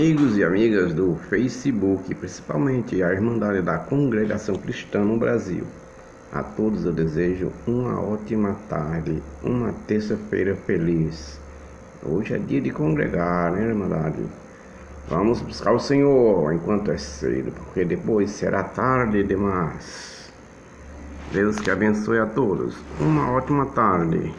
amigos e amigas do Facebook, principalmente a Irmandade da Congregação Cristã no Brasil. A todos eu desejo uma ótima tarde, uma terça-feira feliz. Hoje é dia de congregar, né, Irmandade? Vamos buscar o Senhor enquanto é cedo, porque depois será tarde demais. Deus que abençoe a todos. Uma ótima tarde.